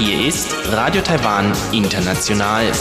Hier ist Radio Taiwan International.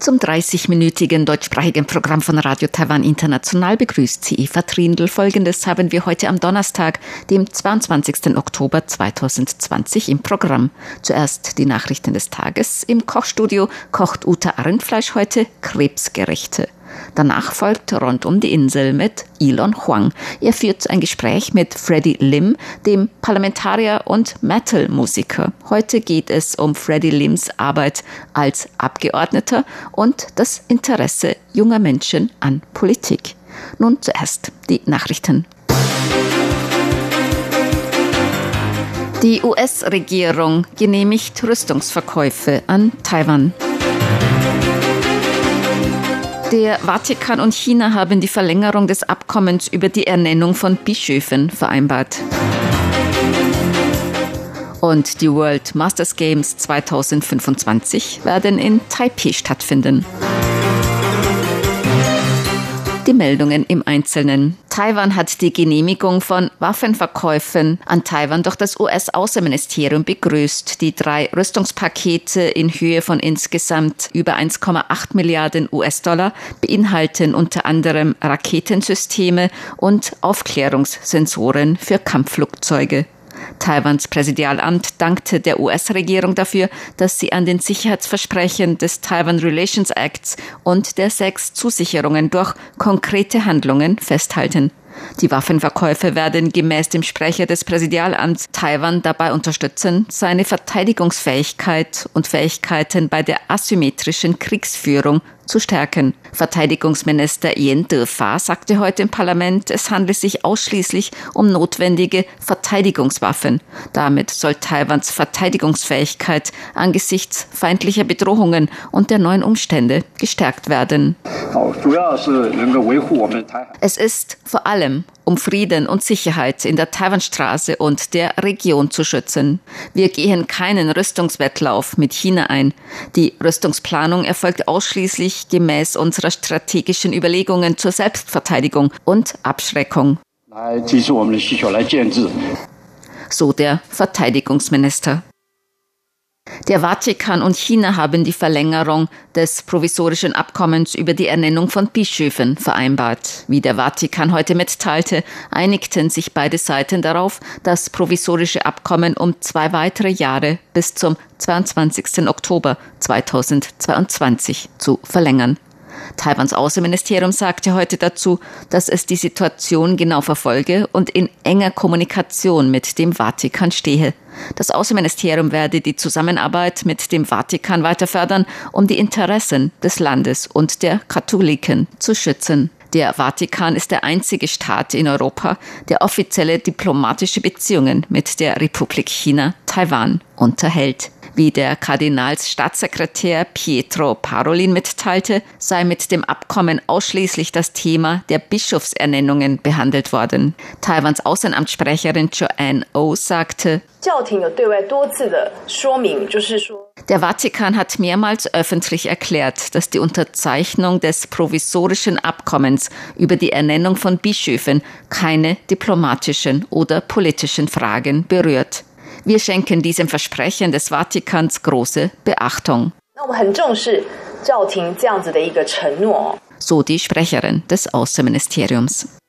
Zum 30-minütigen deutschsprachigen Programm von Radio Taiwan International begrüßt sie Eva Trindl. Folgendes haben wir heute am Donnerstag, dem 22. Oktober 2020 im Programm. Zuerst die Nachrichten des Tages. Im Kochstudio kocht Uta Rindfleisch heute Krebsgerichte. Danach folgt Rund um die Insel mit Elon Huang. Er führt ein Gespräch mit Freddie Lim, dem Parlamentarier und Metal-Musiker. Heute geht es um Freddie Lims Arbeit als Abgeordneter und das Interesse junger Menschen an Politik. Nun zuerst die Nachrichten. Die US-Regierung genehmigt Rüstungsverkäufe an Taiwan. Der Vatikan und China haben die Verlängerung des Abkommens über die Ernennung von Bischöfen vereinbart. Und die World Masters Games 2025 werden in Taipei stattfinden. Die Meldungen im Einzelnen. Taiwan hat die Genehmigung von Waffenverkäufen an Taiwan durch das US-Außenministerium begrüßt. Die drei Rüstungspakete in Höhe von insgesamt über 1,8 Milliarden US-Dollar beinhalten unter anderem Raketensysteme und Aufklärungssensoren für Kampfflugzeuge. Taiwans Präsidialamt dankte der US-Regierung dafür, dass sie an den Sicherheitsversprechen des Taiwan Relations Acts und der sechs Zusicherungen durch konkrete Handlungen festhalten. Die Waffenverkäufe werden gemäß dem Sprecher des Präsidialamts Taiwan dabei unterstützen, seine Verteidigungsfähigkeit und Fähigkeiten bei der asymmetrischen Kriegsführung zu stärken. Verteidigungsminister Yen Defa sagte heute im Parlament, es handle sich ausschließlich um notwendige Verteidigungswaffen. Damit soll Taiwans Verteidigungsfähigkeit angesichts feindlicher Bedrohungen und der neuen Umstände gestärkt werden. Es ist vor allem um Frieden und Sicherheit in der Taiwanstraße und der Region zu schützen. Wir gehen keinen Rüstungswettlauf mit China ein. Die Rüstungsplanung erfolgt ausschließlich gemäß unserer strategischen Überlegungen zur Selbstverteidigung und Abschreckung. So der Verteidigungsminister. Der Vatikan und China haben die Verlängerung des provisorischen Abkommens über die Ernennung von Bischöfen vereinbart. Wie der Vatikan heute mitteilte, einigten sich beide Seiten darauf, das provisorische Abkommen um zwei weitere Jahre bis zum 22. Oktober 2022 zu verlängern. Taiwans Außenministerium sagte heute dazu, dass es die Situation genau verfolge und in enger Kommunikation mit dem Vatikan stehe. Das Außenministerium werde die Zusammenarbeit mit dem Vatikan weiter fördern, um die Interessen des Landes und der Katholiken zu schützen. Der Vatikan ist der einzige Staat in Europa, der offizielle diplomatische Beziehungen mit der Republik China, Taiwan unterhält. Wie der Kardinalsstaatssekretär Pietro Parolin mitteilte, sei mit dem Abkommen ausschließlich das Thema der Bischofsernennungen behandelt worden. Taiwans Außenamtssprecherin Joanne O sagte, der Vatikan hat mehrmals öffentlich erklärt, dass die Unterzeichnung des provisorischen Abkommens über die Ernennung von Bischöfen keine diplomatischen oder politischen Fragen berührt. Wir schenken diesem Versprechen des Vatikans große Beachtung. So die Sprecherin des Außenministeriums.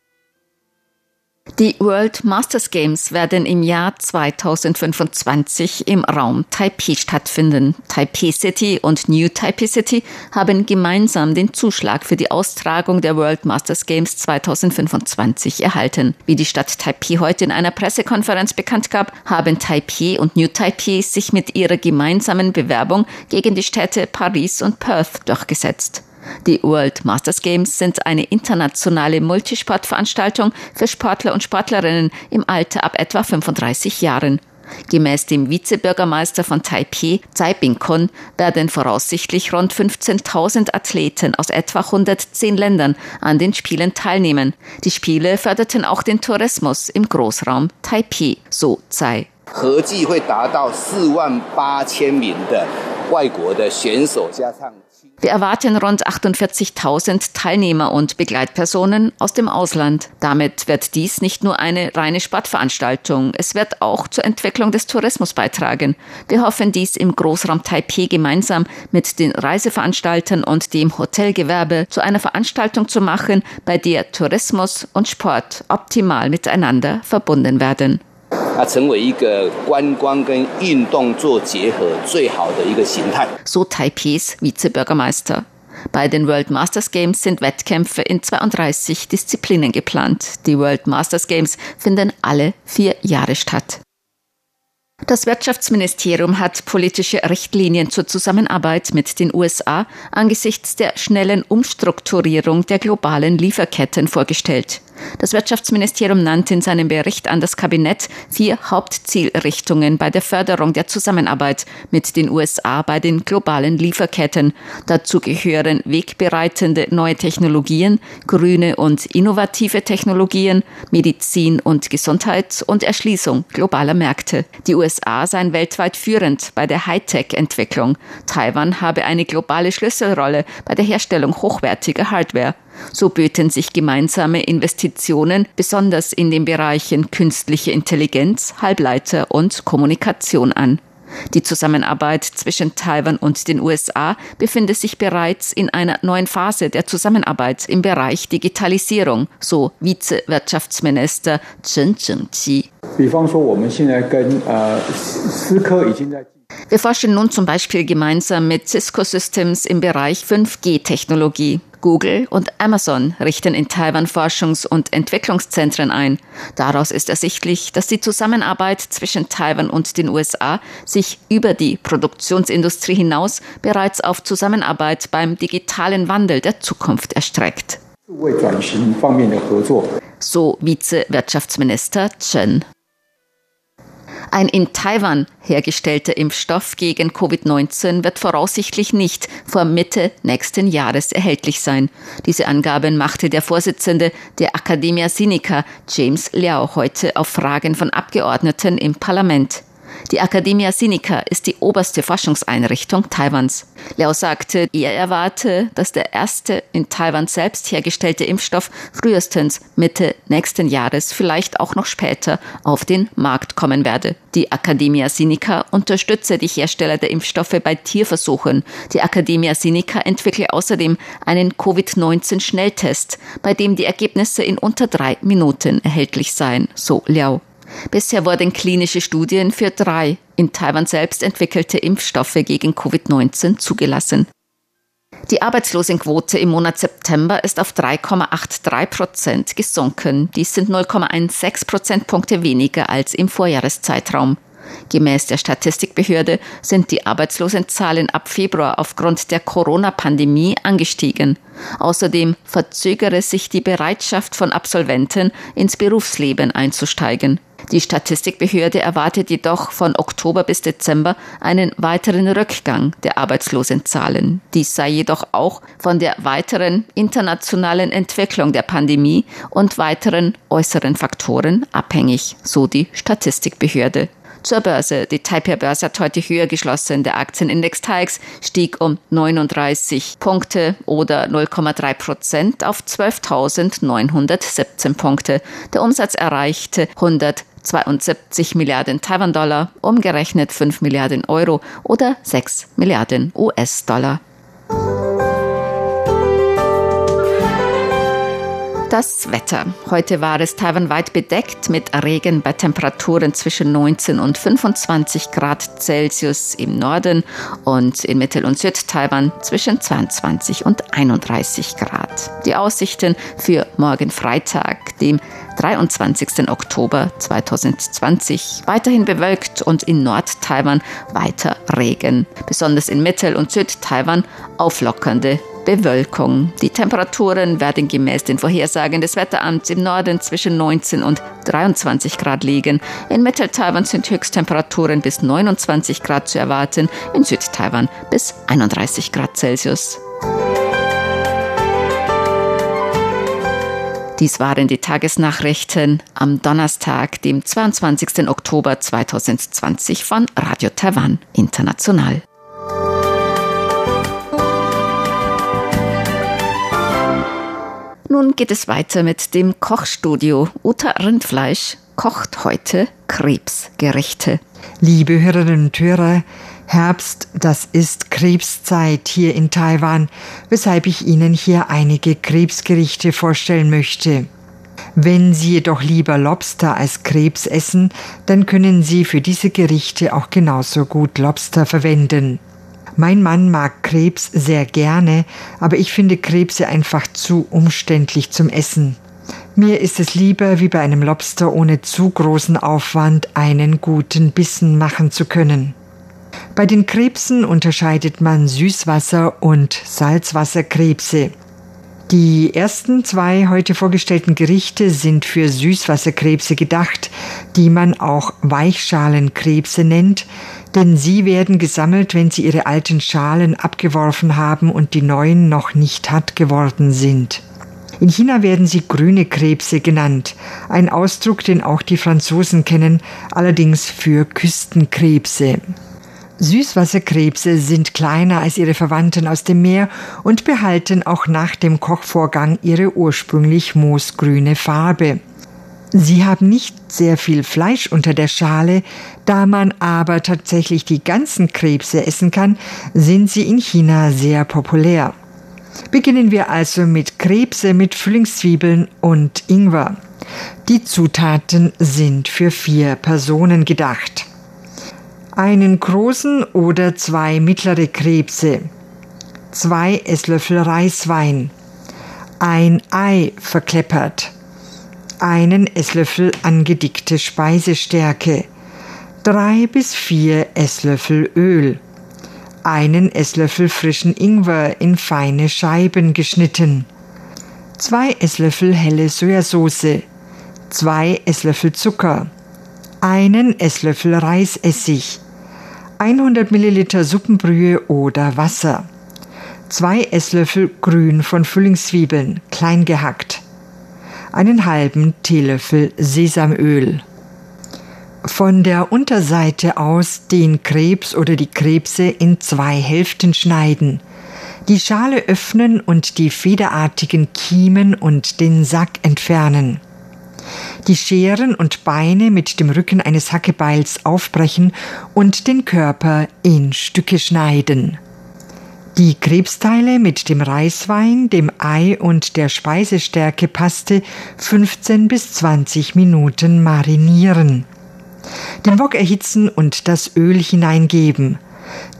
Die World Masters Games werden im Jahr 2025 im Raum Taipei stattfinden. Taipei City und New Taipei City haben gemeinsam den Zuschlag für die Austragung der World Masters Games 2025 erhalten. Wie die Stadt Taipei heute in einer Pressekonferenz bekannt gab, haben Taipei und New Taipei sich mit ihrer gemeinsamen Bewerbung gegen die Städte Paris und Perth durchgesetzt. Die World Masters Games sind eine internationale Multisportveranstaltung für Sportler und Sportlerinnen im Alter ab etwa 35 Jahren. Gemäß dem Vizebürgermeister von Taipei, Tsai Bing-kun, werden voraussichtlich rund 15.000 Athleten aus etwa 110 Ländern an den Spielen teilnehmen. Die Spiele förderten auch den Tourismus im Großraum Taipei, so Tsai. Wir erwarten rund 48.000 Teilnehmer und Begleitpersonen aus dem Ausland. Damit wird dies nicht nur eine reine Sportveranstaltung, es wird auch zur Entwicklung des Tourismus beitragen. Wir hoffen dies im Großraum Taipei gemeinsam mit den Reiseveranstaltern und dem Hotelgewerbe zu einer Veranstaltung zu machen, bei der Tourismus und Sport optimal miteinander verbunden werden. 它成为一个观光跟运动做结合最好的一个形态。So Taipehs Vizebürgermeister. Bei den World Masters Games sind Wettkämpfe in 32 Disziplinen geplant. Die World Masters Games finden alle vier Jahre statt. Das Wirtschaftsministerium hat politische Richtlinien zur Zusammenarbeit mit den USA angesichts der schnellen Umstrukturierung der globalen Lieferketten vorgestellt. Das Wirtschaftsministerium nannte in seinem Bericht an das Kabinett vier Hauptzielrichtungen bei der Förderung der Zusammenarbeit mit den USA bei den globalen Lieferketten. Dazu gehören wegbereitende neue Technologien, grüne und innovative Technologien, Medizin und Gesundheit und Erschließung globaler Märkte. Die USA seien weltweit führend bei der Hightech-Entwicklung. Taiwan habe eine globale Schlüsselrolle bei der Herstellung hochwertiger Hardware. So böten sich gemeinsame Investitionen besonders in den Bereichen künstliche Intelligenz, Halbleiter und Kommunikation an. Die Zusammenarbeit zwischen Taiwan und den USA befindet sich bereits in einer neuen Phase der Zusammenarbeit im Bereich Digitalisierung, so Vizewirtschaftsminister Chen Zhengqi. Wir forschen nun zum Beispiel gemeinsam mit Cisco Systems im Bereich 5G-Technologie. Google und Amazon richten in Taiwan Forschungs- und Entwicklungszentren ein. Daraus ist ersichtlich, dass die Zusammenarbeit zwischen Taiwan und den USA sich über die Produktionsindustrie hinaus bereits auf Zusammenarbeit beim digitalen Wandel der Zukunft erstreckt. So Vize-Wirtschaftsminister Chen. Ein in Taiwan hergestellter Impfstoff gegen Covid-19 wird voraussichtlich nicht vor Mitte nächsten Jahres erhältlich sein. Diese Angaben machte der Vorsitzende der Academia Sinica, James Liao, heute auf Fragen von Abgeordneten im Parlament. Die Academia Sinica ist die oberste Forschungseinrichtung Taiwans. Liao sagte, er erwarte, dass der erste in Taiwan selbst hergestellte Impfstoff frühestens Mitte nächsten Jahres, vielleicht auch noch später, auf den Markt kommen werde. Die Academia Sinica unterstütze die Hersteller der Impfstoffe bei Tierversuchen. Die Academia Sinica entwickle außerdem einen Covid-19-Schnelltest, bei dem die Ergebnisse in unter drei Minuten erhältlich seien, so Liao. Bisher wurden klinische Studien für drei in Taiwan selbst entwickelte Impfstoffe gegen Covid-19 zugelassen. Die Arbeitslosenquote im Monat September ist auf 3,83 Prozent gesunken. Dies sind 0,16 Prozentpunkte weniger als im Vorjahreszeitraum. Gemäß der Statistikbehörde sind die Arbeitslosenzahlen ab Februar aufgrund der Corona-Pandemie angestiegen. Außerdem verzögere sich die Bereitschaft von Absolventen, ins Berufsleben einzusteigen. Die Statistikbehörde erwartet jedoch von Oktober bis Dezember einen weiteren Rückgang der Arbeitslosenzahlen. Dies sei jedoch auch von der weiteren internationalen Entwicklung der Pandemie und weiteren äußeren Faktoren abhängig, so die Statistikbehörde. Zur Börse. Die Taipei-Börse hat heute höher geschlossen. Der Aktienindex TAIX stieg um 39 Punkte oder 0,3 Prozent auf 12.917 Punkte. Der Umsatz erreichte 172 Milliarden Taiwan-Dollar, umgerechnet 5 Milliarden Euro oder 6 Milliarden US-Dollar. Das Wetter. Heute war es taiwanweit bedeckt mit Regen bei Temperaturen zwischen 19 und 25 Grad Celsius im Norden und in Mittel- und Südtaiwan zwischen 22 und 31 Grad. Die Aussichten für morgen Freitag, dem 23. Oktober 2020. Weiterhin bewölkt und in Nord-Taiwan weiter Regen. Besonders in Mittel- und Südtaiwan auflockernde Bewölkung. Die Temperaturen werden gemäß den Vorhersagen des Wetteramts im Norden zwischen 19 und 23 Grad liegen. In Mittel-Taiwan sind Höchsttemperaturen bis 29 Grad zu erwarten, in Süd-Taiwan bis 31 Grad Celsius. Dies waren die Tagesnachrichten am Donnerstag, dem 22. Oktober 2020 von Radio Taiwan International. Nun geht es weiter mit dem Kochstudio. Uta Rindfleisch kocht heute Krebsgerichte. Liebe Hörerinnen und Hörer, Herbst, das ist Krebszeit hier in Taiwan, weshalb ich Ihnen hier einige Krebsgerichte vorstellen möchte. Wenn Sie jedoch lieber Lobster als Krebs essen, dann können Sie für diese Gerichte auch genauso gut Lobster verwenden. Mein Mann mag Krebs sehr gerne, aber ich finde Krebse einfach zu umständlich zum Essen. Mir ist es lieber, wie bei einem Lobster ohne zu großen Aufwand einen guten Bissen machen zu können. Bei den Krebsen unterscheidet man Süßwasser- und Salzwasserkrebse. Die ersten zwei heute vorgestellten Gerichte sind für Süßwasserkrebse gedacht, die man auch Weichschalenkrebse nennt, denn sie werden gesammelt, wenn sie ihre alten Schalen abgeworfen haben und die neuen noch nicht hart geworden sind. In China werden sie grüne Krebse genannt, ein Ausdruck, den auch die Franzosen kennen, allerdings für Küstenkrebse. Süßwasserkrebse sind kleiner als ihre Verwandten aus dem Meer und behalten auch nach dem Kochvorgang ihre ursprünglich moosgrüne Farbe. Sie haben nicht sehr viel Fleisch unter der Schale, da man aber tatsächlich die ganzen Krebse essen kann, sind sie in China sehr populär. Beginnen wir also mit Krebse mit Frühlingszwiebeln und Ingwer. Die Zutaten sind für vier Personen gedacht. Einen großen oder zwei mittlere Krebse, zwei Esslöffel Reiswein, ein Ei verkleppert, einen Esslöffel angedickte Speisestärke, drei bis vier Esslöffel Öl, einen Esslöffel frischen Ingwer in feine Scheiben geschnitten, zwei Esslöffel helle Sojasauce, zwei Esslöffel Zucker, einen Esslöffel Reisessig, 100 Milliliter Suppenbrühe oder Wasser, zwei Esslöffel Grün von Frühlingszwiebeln, klein gehackt, einen halben Teelöffel Sesamöl. Von der Unterseite aus den Krebs oder die Krebse in zwei Hälften schneiden, die Schale öffnen und die federartigen Kiemen und den Sack entfernen die Scheren und Beine mit dem Rücken eines Hackebeils aufbrechen und den Körper in Stücke schneiden. Die Krebsteile mit dem Reiswein, dem Ei und der Speisestärkepaste 15 bis 20 Minuten marinieren. Den Wok erhitzen und das Öl hineingeben.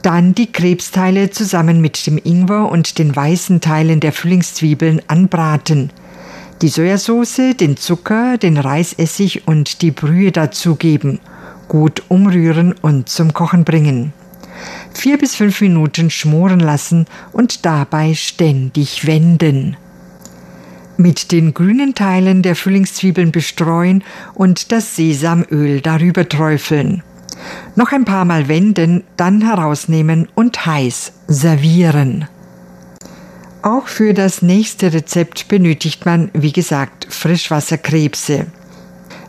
Dann die Krebsteile zusammen mit dem Ingwer und den weißen Teilen der Frühlingszwiebeln anbraten die Sojasauce, den Zucker, den Reisessig und die Brühe dazugeben, gut umrühren und zum Kochen bringen. Vier bis fünf Minuten schmoren lassen und dabei ständig wenden. Mit den grünen Teilen der Frühlingszwiebeln bestreuen und das Sesamöl darüber träufeln. Noch ein paar Mal wenden, dann herausnehmen und heiß servieren. Auch für das nächste Rezept benötigt man, wie gesagt, Frischwasserkrebse.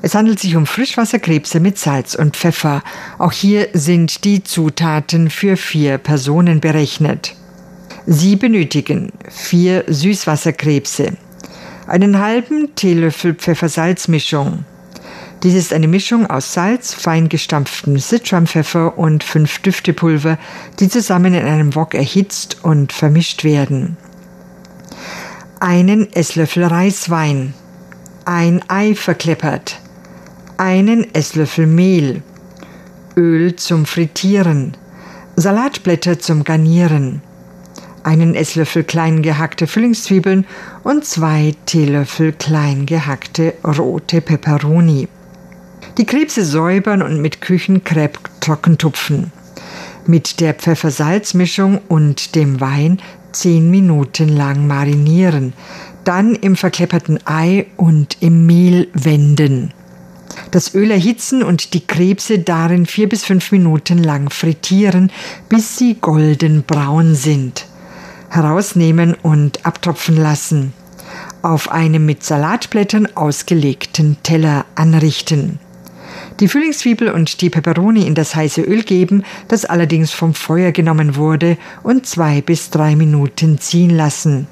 Es handelt sich um Frischwasserkrebse mit Salz und Pfeffer. Auch hier sind die Zutaten für vier Personen berechnet. Sie benötigen vier Süßwasserkrebse, einen halben Teelöffel Pfeffersalzmischung. Dies ist eine Mischung aus Salz, fein gestampftem Sichuan-Pfeffer und fünf Düftepulver, die zusammen in einem Wok erhitzt und vermischt werden einen Esslöffel Reiswein, ein Ei verkleppert, einen Esslöffel Mehl, Öl zum Frittieren, Salatblätter zum Garnieren, einen Esslöffel klein gehackte Frühlingszwiebeln und zwei Teelöffel klein gehackte rote Peperoni. Die Krebse säubern und mit Küchenkrepp trockentupfen. Mit der Pfeffer-Salz-Mischung und dem Wein zehn Minuten lang marinieren, dann im verklepperten Ei und im Mehl wenden. Das Öl erhitzen und die Krebse darin vier bis fünf Minuten lang frittieren, bis sie goldenbraun sind. Herausnehmen und abtropfen lassen. Auf einem mit Salatblättern ausgelegten Teller anrichten die Frühlingszwiebel und die Peperoni in das heiße Öl geben, das allerdings vom Feuer genommen wurde, und zwei bis drei Minuten ziehen lassen.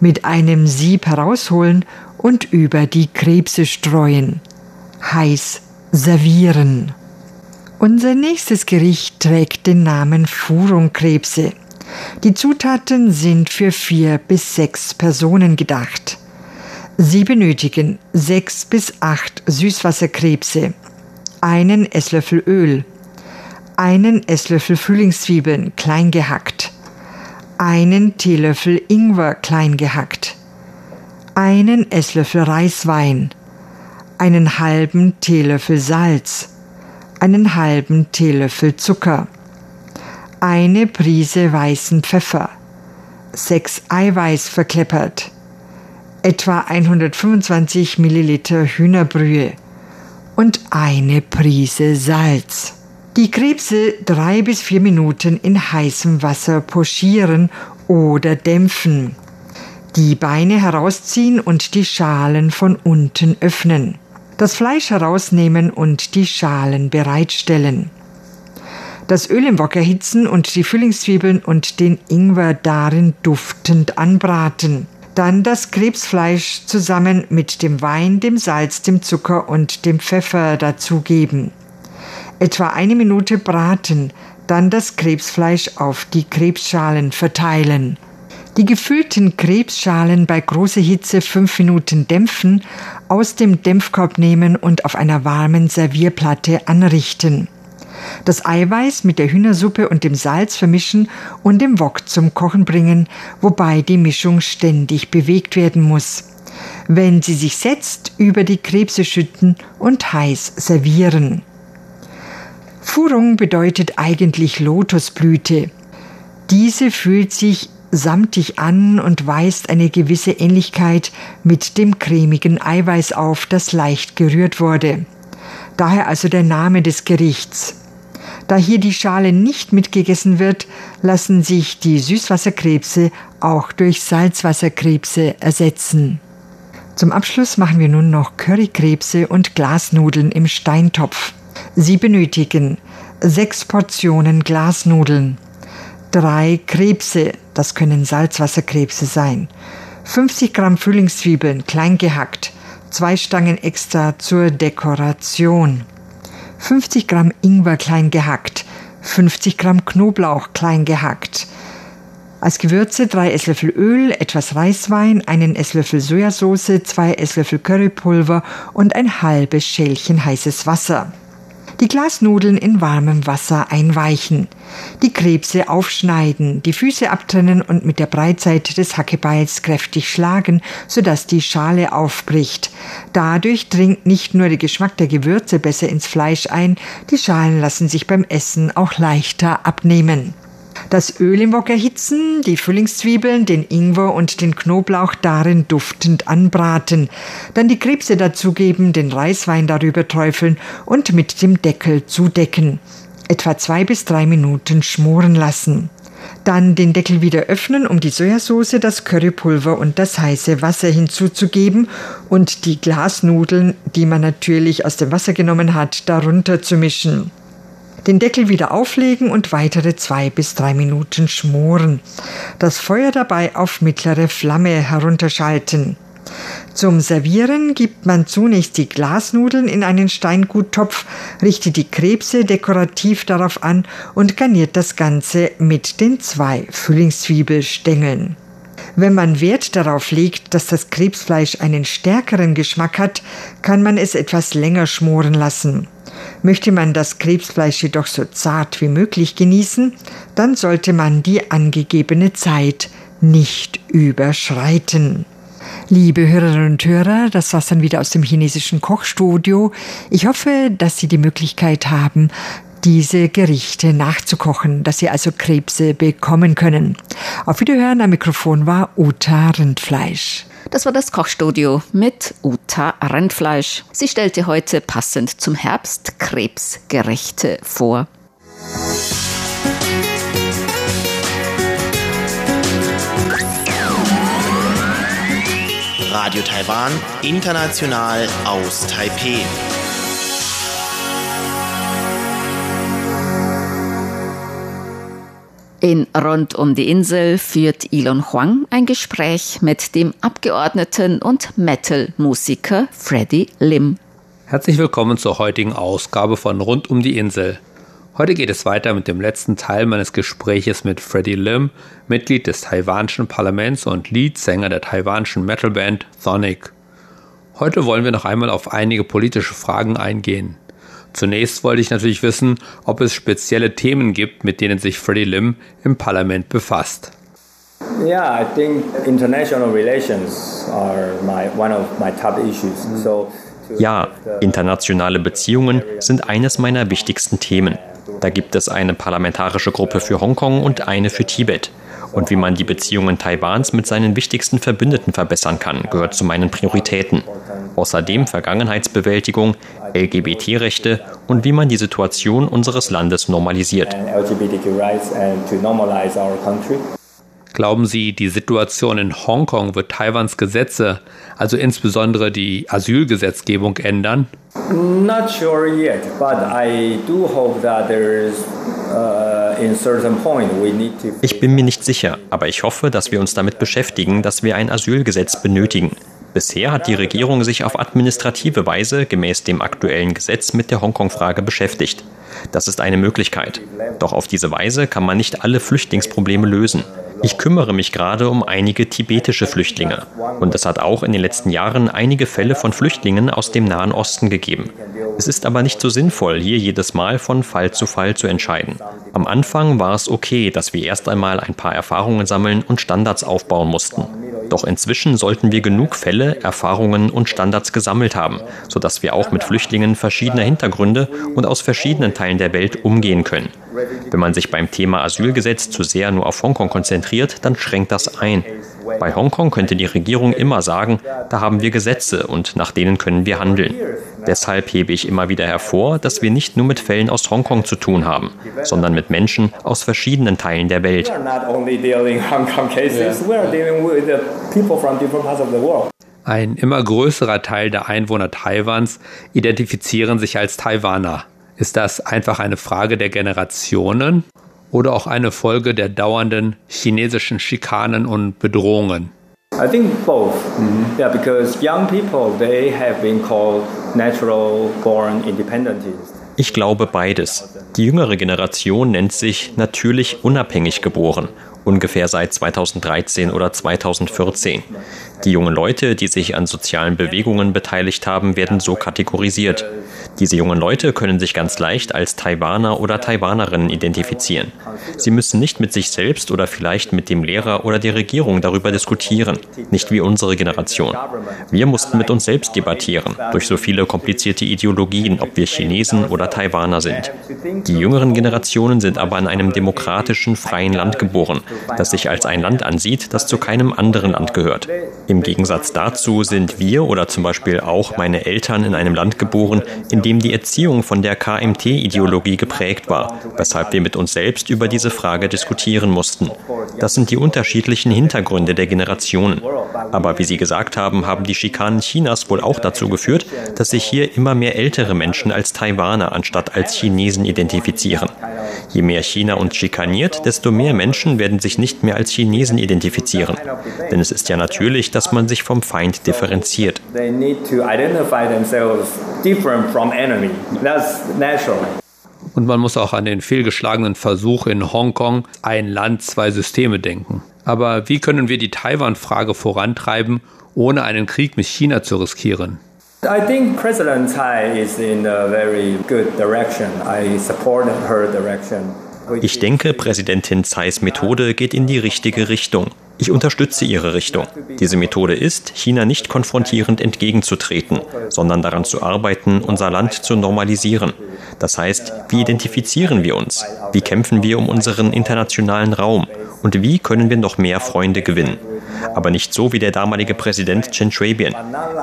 Mit einem Sieb herausholen und über die Krebse streuen. Heiß servieren. Unser nächstes Gericht trägt den Namen Furungkrebse. Die Zutaten sind für vier bis sechs Personen gedacht. Sie benötigen sechs bis acht Süßwasserkrebse, einen Esslöffel Öl, einen Esslöffel Frühlingszwiebeln klein gehackt, einen Teelöffel Ingwer klein gehackt, einen Esslöffel Reiswein, einen halben Teelöffel Salz, einen halben Teelöffel Zucker, eine Prise weißen Pfeffer, sechs Eiweiß verkleppert, etwa 125 Milliliter Hühnerbrühe und eine Prise Salz. Die Krebse drei bis vier Minuten in heißem Wasser pochieren oder dämpfen. Die Beine herausziehen und die Schalen von unten öffnen. Das Fleisch herausnehmen und die Schalen bereitstellen. Das Öl im Wok erhitzen und die Frühlingszwiebeln und den Ingwer darin duftend anbraten. Dann das Krebsfleisch zusammen mit dem Wein, dem Salz, dem Zucker und dem Pfeffer dazugeben etwa eine Minute braten, dann das Krebsfleisch auf die Krebsschalen verteilen. Die gefüllten Krebsschalen bei großer Hitze fünf Minuten dämpfen, aus dem Dämpfkorb nehmen und auf einer warmen Servierplatte anrichten. Das Eiweiß mit der Hühnersuppe und dem Salz vermischen und im Wok zum Kochen bringen, wobei die Mischung ständig bewegt werden muss. Wenn sie sich setzt, über die Krebse schütten und heiß servieren. Furung bedeutet eigentlich Lotusblüte. Diese fühlt sich samtig an und weist eine gewisse Ähnlichkeit mit dem cremigen Eiweiß auf, das leicht gerührt wurde. Daher also der Name des Gerichts. Da hier die Schale nicht mitgegessen wird, lassen sich die Süßwasserkrebse auch durch Salzwasserkrebse ersetzen. Zum Abschluss machen wir nun noch Currykrebse und Glasnudeln im Steintopf. Sie benötigen sechs Portionen Glasnudeln, drei Krebse, das können Salzwasserkrebse sein, 50 Gramm Frühlingszwiebeln klein gehackt, zwei Stangen extra zur Dekoration, 50 Gramm Ingwer klein gehackt, 50 Gramm Knoblauch klein gehackt, als Gewürze drei Esslöffel Öl, etwas Reiswein, einen Esslöffel Sojasauce, zwei Esslöffel Currypulver und ein halbes Schälchen heißes Wasser die Glasnudeln in warmem Wasser einweichen, die Krebse aufschneiden, die Füße abtrennen und mit der Breitseite des Hackebeils kräftig schlagen, sodass die Schale aufbricht. Dadurch dringt nicht nur der Geschmack der Gewürze besser ins Fleisch ein, die Schalen lassen sich beim Essen auch leichter abnehmen. Das Öl im Wok erhitzen, die Frühlingszwiebeln, den Ingwer und den Knoblauch darin duftend anbraten, dann die Krebse dazugeben, den Reiswein darüber träufeln und mit dem Deckel zudecken. Etwa zwei bis drei Minuten schmoren lassen. Dann den Deckel wieder öffnen, um die Sojasauce, das Currypulver und das heiße Wasser hinzuzugeben und die Glasnudeln, die man natürlich aus dem Wasser genommen hat, darunter zu mischen den Deckel wieder auflegen und weitere zwei bis drei Minuten schmoren. Das Feuer dabei auf mittlere Flamme herunterschalten. Zum Servieren gibt man zunächst die Glasnudeln in einen Steinguttopf, richtet die Krebse dekorativ darauf an und garniert das Ganze mit den zwei Frühlingszwiebelstängeln. Wenn man Wert darauf legt, dass das Krebsfleisch einen stärkeren Geschmack hat, kann man es etwas länger schmoren lassen. Möchte man das Krebsfleisch jedoch so zart wie möglich genießen, dann sollte man die angegebene Zeit nicht überschreiten. Liebe Hörerinnen und Hörer, das war's dann wieder aus dem chinesischen Kochstudio. Ich hoffe, dass Sie die Möglichkeit haben, diese Gerichte nachzukochen, dass Sie also Krebse bekommen können. Auf Wiederhören am Mikrofon war Uta Rindfleisch. Das war das Kochstudio mit Uta Rindfleisch. Sie stellte heute passend zum Herbst Krebsgerichte vor. Radio Taiwan, international aus Taipeh. In Rund um die Insel führt Elon Huang ein Gespräch mit dem Abgeordneten und Metal-Musiker Freddie Lim. Herzlich willkommen zur heutigen Ausgabe von Rund um die Insel. Heute geht es weiter mit dem letzten Teil meines Gespräches mit Freddie Lim, Mitglied des taiwanischen Parlaments und Leadsänger der taiwanischen Metalband Thonic. Heute wollen wir noch einmal auf einige politische Fragen eingehen. Zunächst wollte ich natürlich wissen, ob es spezielle Themen gibt, mit denen sich Freddie Lim im Parlament befasst. Yeah, I think international relations are my, one of my top issues. So ja, internationale Beziehungen sind eines meiner wichtigsten Themen. Da gibt es eine parlamentarische Gruppe für Hongkong und eine für Tibet. Und wie man die Beziehungen Taiwans mit seinen wichtigsten Verbündeten verbessern kann, gehört zu meinen Prioritäten. Außerdem Vergangenheitsbewältigung, LGBT-Rechte und wie man die Situation unseres Landes normalisiert. Glauben Sie, die Situation in Hongkong wird Taiwans Gesetze, also insbesondere die Asylgesetzgebung, ändern? Not sure yet, but I do hope that there is uh, ich bin mir nicht sicher, aber ich hoffe, dass wir uns damit beschäftigen, dass wir ein Asylgesetz benötigen. Bisher hat die Regierung sich auf administrative Weise gemäß dem aktuellen Gesetz mit der Hongkong-Frage beschäftigt. Das ist eine Möglichkeit. Doch auf diese Weise kann man nicht alle Flüchtlingsprobleme lösen. Ich kümmere mich gerade um einige tibetische Flüchtlinge. Und es hat auch in den letzten Jahren einige Fälle von Flüchtlingen aus dem Nahen Osten gegeben. Es ist aber nicht so sinnvoll, hier jedes Mal von Fall zu Fall zu entscheiden. Am Anfang war es okay, dass wir erst einmal ein paar Erfahrungen sammeln und Standards aufbauen mussten. Doch inzwischen sollten wir genug Fälle, Erfahrungen und Standards gesammelt haben, sodass wir auch mit Flüchtlingen verschiedener Hintergründe und aus verschiedenen Teilen der Welt umgehen können. Wenn man sich beim Thema Asylgesetz zu sehr nur auf Hongkong konzentriert, dann schränkt das ein. Bei Hongkong könnte die Regierung immer sagen, da haben wir Gesetze und nach denen können wir handeln. Deshalb hebe ich immer wieder hervor, dass wir nicht nur mit Fällen aus Hongkong zu tun haben, sondern mit Menschen aus verschiedenen Teilen der Welt. Ein immer größerer Teil der Einwohner Taiwans identifizieren sich als Taiwaner. Ist das einfach eine Frage der Generationen oder auch eine Folge der dauernden chinesischen Schikanen und Bedrohungen? I think both. Mm-hmm. Yeah, because young people they have been called natural born independencies. Ich glaube beides. Die jüngere Generation nennt sich natürlich unabhängig geboren, ungefähr seit 2013 oder 2014. Die jungen Leute, die sich an sozialen Bewegungen beteiligt haben, werden so kategorisiert. Diese jungen Leute können sich ganz leicht als Taiwaner oder Taiwanerinnen identifizieren. Sie müssen nicht mit sich selbst oder vielleicht mit dem Lehrer oder der Regierung darüber diskutieren, nicht wie unsere Generation. Wir mussten mit uns selbst debattieren, durch so viele komplizierte Ideologien, ob wir Chinesen oder Taiwaner sind. Die jüngeren Generationen sind aber in einem demokratischen, freien Land geboren, das sich als ein Land ansieht, das zu keinem anderen Land gehört. Gegensatz dazu sind wir oder zum Beispiel auch meine Eltern in einem Land geboren, in dem die Erziehung von der KMT-Ideologie geprägt war, weshalb wir mit uns selbst über diese Frage diskutieren mussten. Das sind die unterschiedlichen Hintergründe der Generationen. Aber wie Sie gesagt haben, haben die Schikanen Chinas wohl auch dazu geführt, dass sich hier immer mehr ältere Menschen als Taiwaner anstatt als Chinesen identifizieren. Je mehr China uns schikaniert, desto mehr Menschen werden sich nicht mehr als Chinesen identifizieren. Denn es ist ja natürlich, dass man sich vom Feind differenziert. Und man muss auch an den fehlgeschlagenen Versuch in Hongkong, ein Land, zwei Systeme denken. Aber wie können wir die Taiwan-Frage vorantreiben, ohne einen Krieg mit China zu riskieren? I think President Tsai is in a very good direction. I support her direction. Ich denke, Präsidentin Tsais Methode geht in die richtige Richtung. Ich unterstütze ihre Richtung. Diese Methode ist, China nicht konfrontierend entgegenzutreten, sondern daran zu arbeiten, unser Land zu normalisieren. Das heißt, wie identifizieren wir uns? Wie kämpfen wir um unseren internationalen Raum? Und wie können wir noch mehr Freunde gewinnen? Aber nicht so wie der damalige Präsident Chen Shui-bian.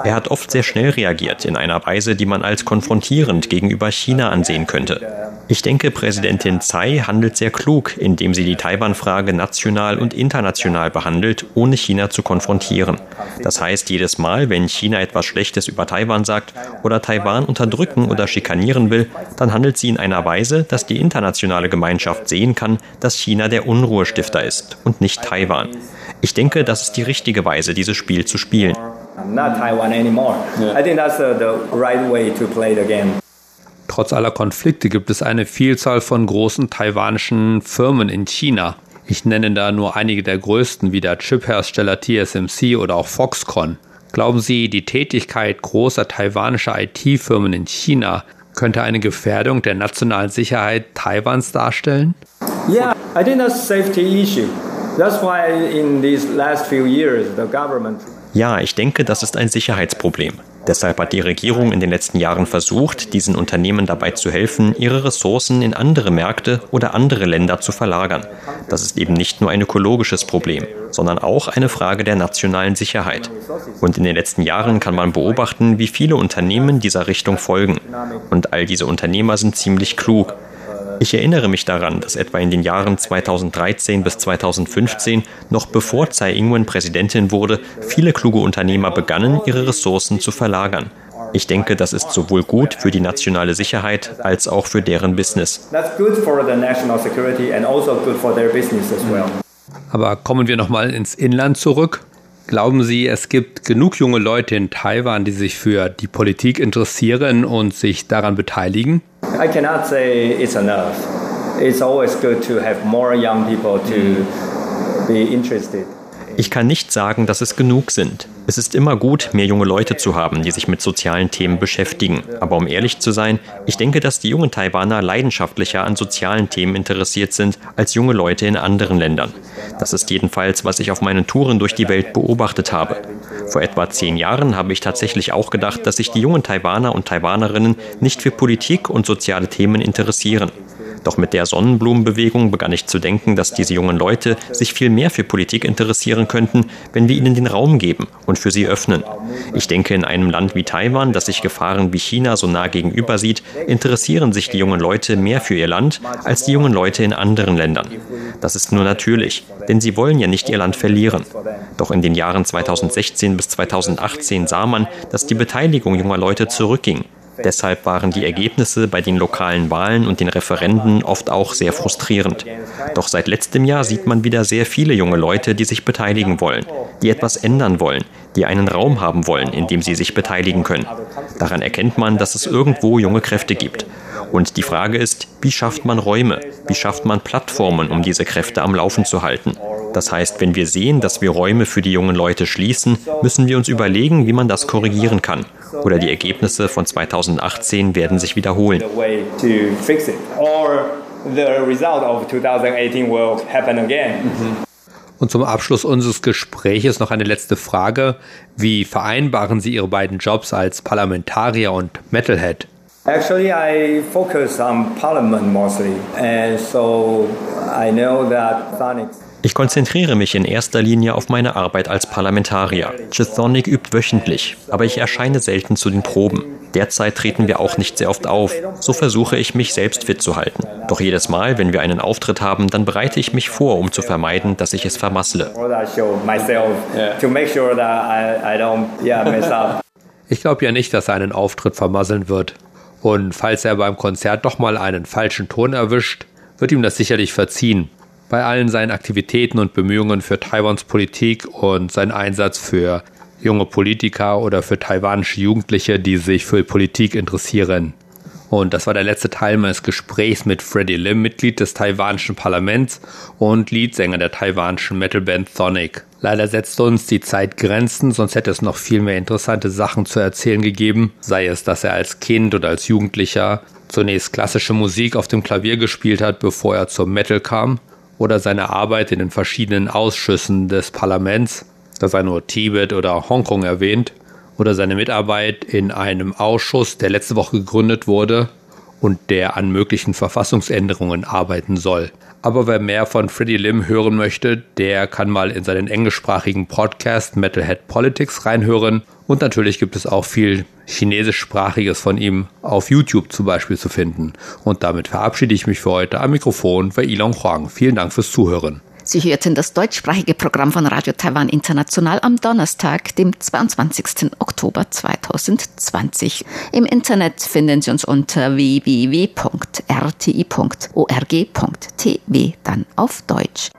Er hat oft sehr schnell reagiert, in einer Weise, die man als konfrontierend gegenüber China ansehen könnte. Ich denke, Präsidentin Tsai handelt sehr klug, indem sie die Taiwan-Frage national und international behandelt, ohne China zu konfrontieren. Das heißt, jedes Mal, wenn China etwas Schlechtes über Taiwan sagt oder Taiwan unterdrücken oder schikanieren will, dann handelt sie in einer Weise, dass die internationale Gemeinschaft sehen kann, dass China der Unruhestifter ist und nicht Taiwan. Ich denke, das ist die richtige Weise, dieses Spiel zu spielen. Not Taiwan anymore. I think that's the right way to play the game. Trotz aller Konflikte gibt es eine Vielzahl von großen taiwanischen Firmen in China. Ich nenne da nur einige der größten, wie der Chiphersteller TSMC oder auch Foxconn. Glauben Sie, die Tätigkeit großer taiwanischer IT-Firmen in China könnte eine Gefährdung der nationalen Sicherheit Taiwans darstellen? Yeah, I think that's a safety issue. Ja, ich denke, das ist ein Sicherheitsproblem. Deshalb hat die Regierung in den letzten Jahren versucht, diesen Unternehmen dabei zu helfen, ihre Ressourcen in andere Märkte oder andere Länder zu verlagern. Das ist eben nicht nur ein ökologisches Problem, sondern auch eine Frage der nationalen Sicherheit. Und in den letzten Jahren kann man beobachten, wie viele Unternehmen dieser Richtung folgen. Und all diese Unternehmer sind ziemlich klug. Ich erinnere mich daran, dass etwa in den Jahren 2013 bis 2015, noch bevor Tsai Ing-wen Präsidentin wurde, viele kluge Unternehmer begannen, ihre Ressourcen zu verlagern. Ich denke, das ist sowohl gut für die nationale Sicherheit als auch für deren Business. Also Aber kommen wir nochmal ins Inland zurück. Glauben Sie, es gibt genug junge Leute in Taiwan, die sich für die Politik interessieren und sich daran beteiligen? I cannot say it's enough. It's always good to have more young people to be interested. Ich kann nicht sagen, dass es genug sind. Es ist immer gut, mehr junge Leute zu haben, die sich mit sozialen Themen beschäftigen. Aber um ehrlich zu sein, ich denke, dass die jungen Taiwaner leidenschaftlicher an sozialen Themen interessiert sind als junge Leute in anderen Ländern. Das ist jedenfalls, was ich auf meinen Touren durch die Welt beobachtet habe. Vor etwa zehn Jahren habe ich tatsächlich auch gedacht, dass sich die jungen Taiwaner und Taiwanerinnen nicht für Politik und soziale Themen interessieren. Doch mit der Sonnenblumenbewegung begann ich zu denken, dass diese jungen Leute sich viel mehr für Politik interessieren könnten, wenn wir ihnen den Raum geben und für sie öffnen. Ich denke, in einem Land wie Taiwan, das sich Gefahren wie China so nah gegenüber sieht, interessieren sich die jungen Leute mehr für ihr Land als die jungen Leute in anderen Ländern. Das ist nur natürlich, denn sie wollen ja nicht ihr Land verlieren. Doch in den Jahren 2016 bis 2018 sah man, dass die Beteiligung junger Leute zurückging. Deshalb waren die Ergebnisse bei den lokalen Wahlen und den Referenden oft auch sehr frustrierend. Doch seit letztem Jahr sieht man wieder sehr viele junge Leute, die sich beteiligen wollen, die etwas ändern wollen, die einen Raum haben wollen, in dem sie sich beteiligen können. Daran erkennt man, dass es irgendwo junge Kräfte gibt. Und die Frage ist, wie schafft man Räume? Wie schafft man Plattformen, um diese Kräfte am Laufen zu halten? Das heißt, wenn wir sehen, dass wir Räume für die jungen Leute schließen, müssen wir uns überlegen, wie man das korrigieren kann. Oder die Ergebnisse von 2018 werden sich wiederholen. Und zum Abschluss unseres Gespräches noch eine letzte Frage. Wie vereinbaren Sie Ihre beiden Jobs als Parlamentarier und Metalhead? Actually, I focus on parliament mostly, and so I know that Sonics ich konzentriere mich in erster Linie auf meine Arbeit als Parlamentarier. Chthonic übt wöchentlich, aber ich erscheine selten zu den Proben. Derzeit treten wir auch nicht sehr oft auf. So versuche ich, mich selbst fit zu halten. Doch jedes Mal, wenn wir einen Auftritt haben, dann bereite ich mich vor, um zu vermeiden, dass ich es vermassle. Ich glaube ja nicht, dass er einen Auftritt vermasseln wird. Und falls er beim Konzert doch mal einen falschen Ton erwischt, wird ihm das sicherlich verziehen. Bei allen seinen Aktivitäten und Bemühungen für Taiwans Politik und seinen Einsatz für junge Politiker oder für taiwanische Jugendliche, die sich für Politik interessieren. Und das war der letzte Teil meines Gesprächs mit Freddie Lim, Mitglied des taiwanischen Parlaments und Leadsänger der taiwanischen Metalband Sonic. Leider setzt uns die Zeit Grenzen, sonst hätte es noch viel mehr interessante Sachen zu erzählen gegeben, sei es, dass er als Kind oder als Jugendlicher zunächst klassische Musik auf dem Klavier gespielt hat, bevor er zum Metal kam, oder seine Arbeit in den verschiedenen Ausschüssen des Parlaments, dass er nur Tibet oder Hongkong erwähnt, oder seine Mitarbeit in einem Ausschuss, der letzte Woche gegründet wurde und der an möglichen Verfassungsänderungen arbeiten soll. Aber wer mehr von Freddie Lim hören möchte, der kann mal in seinen englischsprachigen Podcast Metalhead Politics reinhören. Und natürlich gibt es auch viel Chinesischsprachiges von ihm auf YouTube zum Beispiel zu finden. Und damit verabschiede ich mich für heute am Mikrofon bei Ilon Huang. Vielen Dank fürs Zuhören. Sie hörten das deutschsprachige Programm von Radio Taiwan International am Donnerstag, dem 22. Oktober 2020. Im Internet finden Sie uns unter www.rti.org.tv dann auf Deutsch.